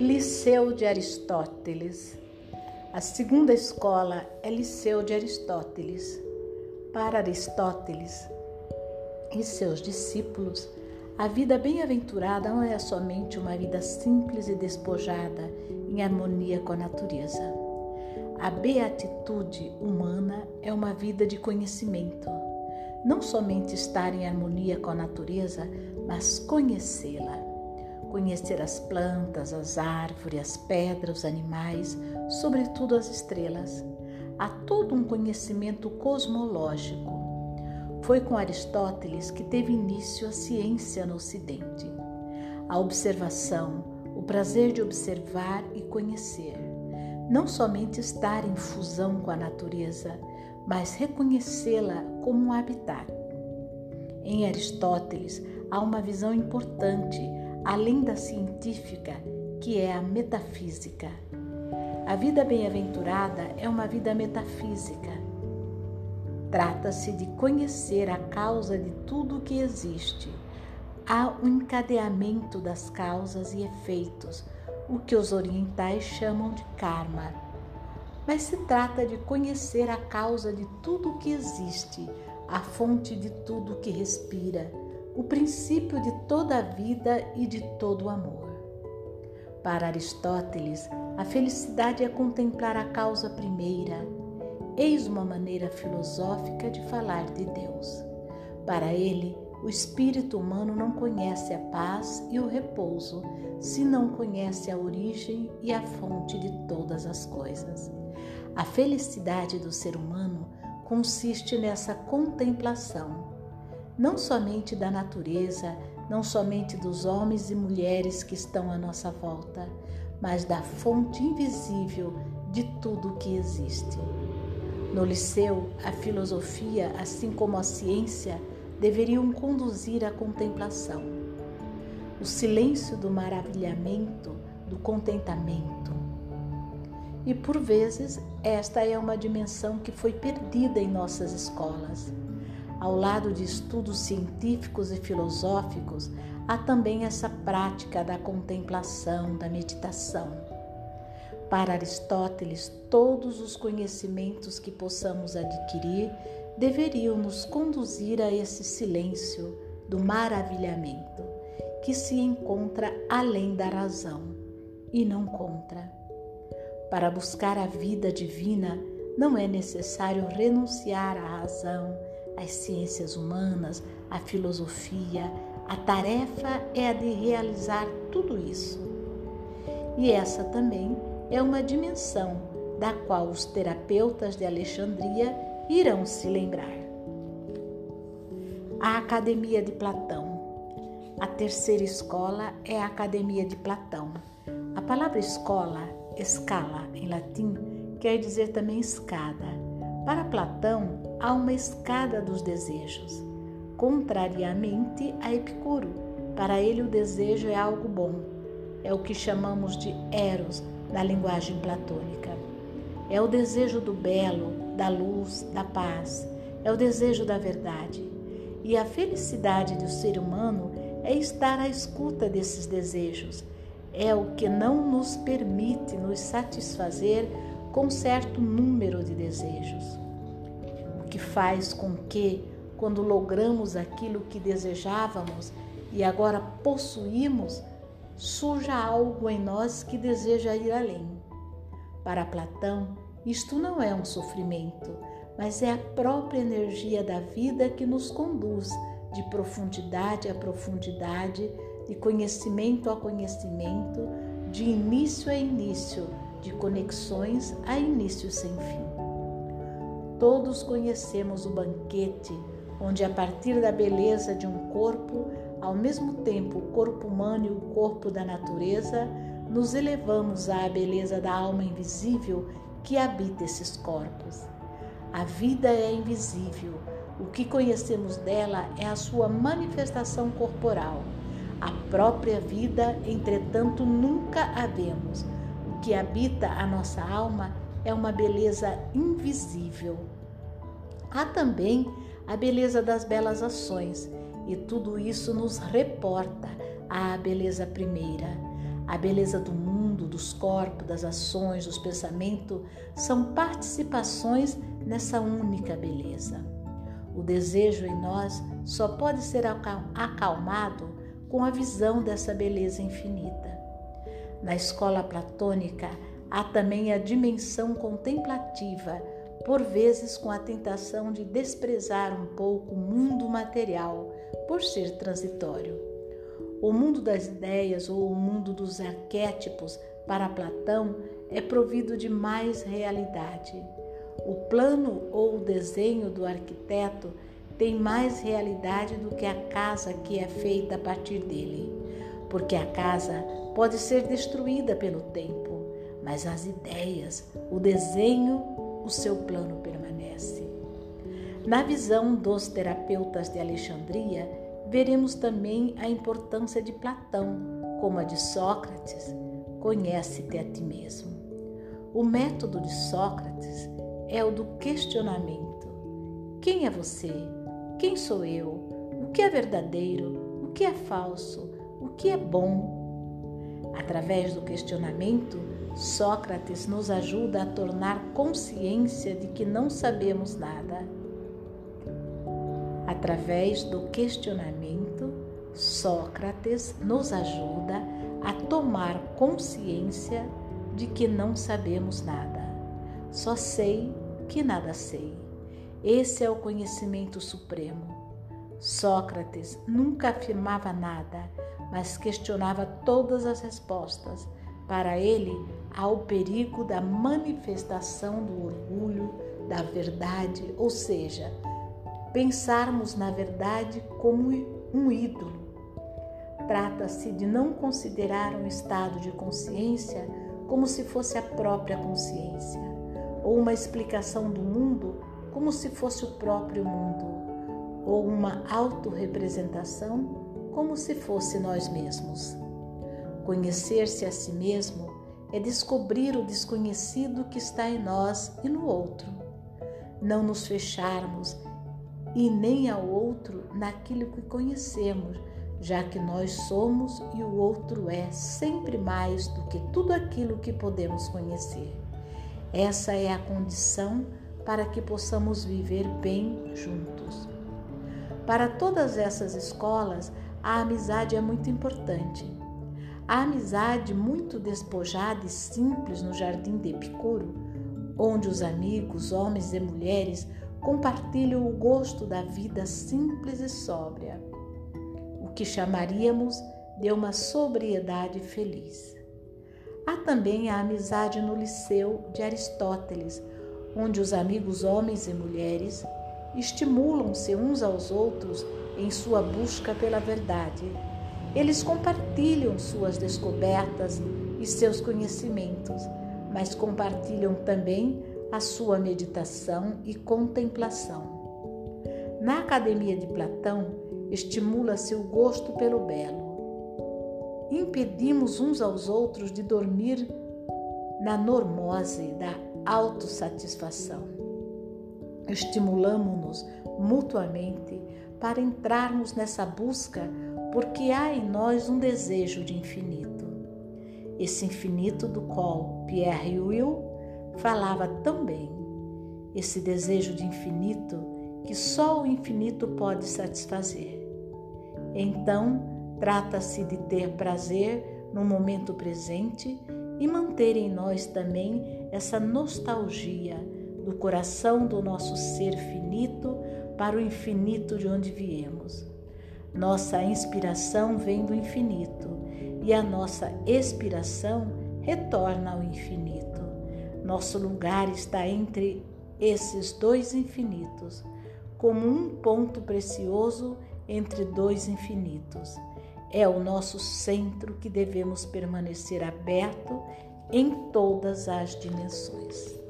Liceu de Aristóteles. A segunda escola é Liceu de Aristóteles. Para Aristóteles e seus discípulos, a vida bem-aventurada não é somente uma vida simples e despojada em harmonia com a natureza. A beatitude humana é uma vida de conhecimento. Não somente estar em harmonia com a natureza, mas conhecê-la conhecer as plantas, as árvores, as pedras, os animais, sobretudo as estrelas. Há todo um conhecimento cosmológico. Foi com Aristóteles que teve início a ciência no Ocidente. A observação, o prazer de observar e conhecer. Não somente estar em fusão com a natureza, mas reconhecê-la como um habitat. Em Aristóteles há uma visão importante além da científica, que é a metafísica. A vida bem-aventurada é uma vida metafísica. Trata-se de conhecer a causa de tudo o que existe. Há um encadeamento das causas e efeitos, o que os orientais chamam de karma. Mas se trata de conhecer a causa de tudo o que existe, a fonte de tudo o que respira o princípio de toda a vida e de todo o amor. Para Aristóteles, a felicidade é contemplar a causa primeira. Eis uma maneira filosófica de falar de Deus. Para ele, o espírito humano não conhece a paz e o repouso se não conhece a origem e a fonte de todas as coisas. A felicidade do ser humano consiste nessa contemplação não somente da natureza, não somente dos homens e mulheres que estão à nossa volta, mas da fonte invisível de tudo o que existe. No liceu, a filosofia, assim como a ciência, deveriam conduzir à contemplação. O silêncio do maravilhamento, do contentamento. E por vezes, esta é uma dimensão que foi perdida em nossas escolas. Ao lado de estudos científicos e filosóficos, há também essa prática da contemplação, da meditação. Para Aristóteles, todos os conhecimentos que possamos adquirir deveriam nos conduzir a esse silêncio do maravilhamento, que se encontra além da razão e não contra. Para buscar a vida divina, não é necessário renunciar à razão, as ciências humanas, a filosofia, a tarefa é a de realizar tudo isso. E essa também é uma dimensão da qual os terapeutas de Alexandria irão se lembrar. A Academia de Platão. A terceira escola é a Academia de Platão. A palavra escola, escala em latim, quer dizer também escada. Para Platão, há uma escada dos desejos. Contrariamente a Epicuro, para ele o desejo é algo bom. É o que chamamos de eros na linguagem platônica. É o desejo do belo, da luz, da paz. É o desejo da verdade. E a felicidade do ser humano é estar à escuta desses desejos. É o que não nos permite nos satisfazer com certo número de desejos. O que faz com que, quando logramos aquilo que desejávamos e agora possuímos, surja algo em nós que deseja ir além. Para Platão, isto não é um sofrimento, mas é a própria energia da vida que nos conduz de profundidade a profundidade, de conhecimento a conhecimento, de início a início de conexões a início sem fim. Todos conhecemos o banquete, onde, a partir da beleza de um corpo, ao mesmo tempo o corpo humano e o corpo da natureza, nos elevamos à beleza da alma invisível que habita esses corpos. A vida é invisível, o que conhecemos dela é a sua manifestação corporal. A própria vida, entretanto, nunca a vemos que habita a nossa alma é uma beleza invisível. Há também a beleza das belas ações, e tudo isso nos reporta à beleza primeira, a beleza do mundo dos corpos, das ações, dos pensamentos são participações nessa única beleza. O desejo em nós só pode ser acalmado com a visão dessa beleza infinita. Na escola platônica há também a dimensão contemplativa, por vezes com a tentação de desprezar um pouco o mundo material por ser transitório. O mundo das ideias ou o mundo dos arquétipos para Platão é provido de mais realidade. O plano ou o desenho do arquiteto tem mais realidade do que a casa que é feita a partir dele, porque a casa pode ser destruída pelo tempo, mas as ideias, o desenho, o seu plano permanece. Na visão dos terapeutas de Alexandria, veremos também a importância de Platão, como a de Sócrates, conhece-te a ti mesmo. O método de Sócrates é o do questionamento. Quem é você? Quem sou eu? O que é verdadeiro? O que é falso? O que é bom? Através do questionamento, Sócrates nos ajuda a tornar consciência de que não sabemos nada Através do questionamento, Sócrates nos ajuda a tomar consciência de que não sabemos nada. Só sei que nada sei. Esse é o conhecimento supremo. Sócrates nunca afirmava nada, mas questionava todas as respostas. Para ele, há o perigo da manifestação do orgulho, da verdade, ou seja, pensarmos na verdade como um ídolo. Trata-se de não considerar um estado de consciência como se fosse a própria consciência, ou uma explicação do mundo como se fosse o próprio mundo, ou uma autorrepresentação como se fosse nós mesmos. Conhecer-se a si mesmo é descobrir o desconhecido que está em nós e no outro. Não nos fecharmos e nem ao outro naquilo que conhecemos, já que nós somos e o outro é sempre mais do que tudo aquilo que podemos conhecer. Essa é a condição para que possamos viver bem juntos. Para todas essas escolas, a amizade é muito importante. A amizade muito despojada e simples no jardim de Epicuro, onde os amigos, homens e mulheres, compartilham o gosto da vida simples e sóbria, o que chamaríamos de uma sobriedade feliz. Há também a amizade no Liceu de Aristóteles, onde os amigos homens e mulheres estimulam-se uns aos outros em sua busca pela verdade. Eles compartilham suas descobertas e seus conhecimentos, mas compartilham também a sua meditação e contemplação. Na Academia de Platão, estimula-se o gosto pelo belo. Impedimos uns aos outros de dormir na normose da autossatisfação. Estimulamos-nos mutuamente para entrarmos nessa busca porque há em nós um desejo de infinito. Esse infinito do qual Pierre Will falava tão bem. Esse desejo de infinito que só o infinito pode satisfazer. Então, trata-se de ter prazer no momento presente e manter em nós também essa nostalgia do coração do nosso ser finito para o infinito de onde viemos. Nossa inspiração vem do infinito e a nossa expiração retorna ao infinito. Nosso lugar está entre esses dois infinitos, como um ponto precioso entre dois infinitos. É o nosso centro que devemos permanecer aberto em todas as dimensões.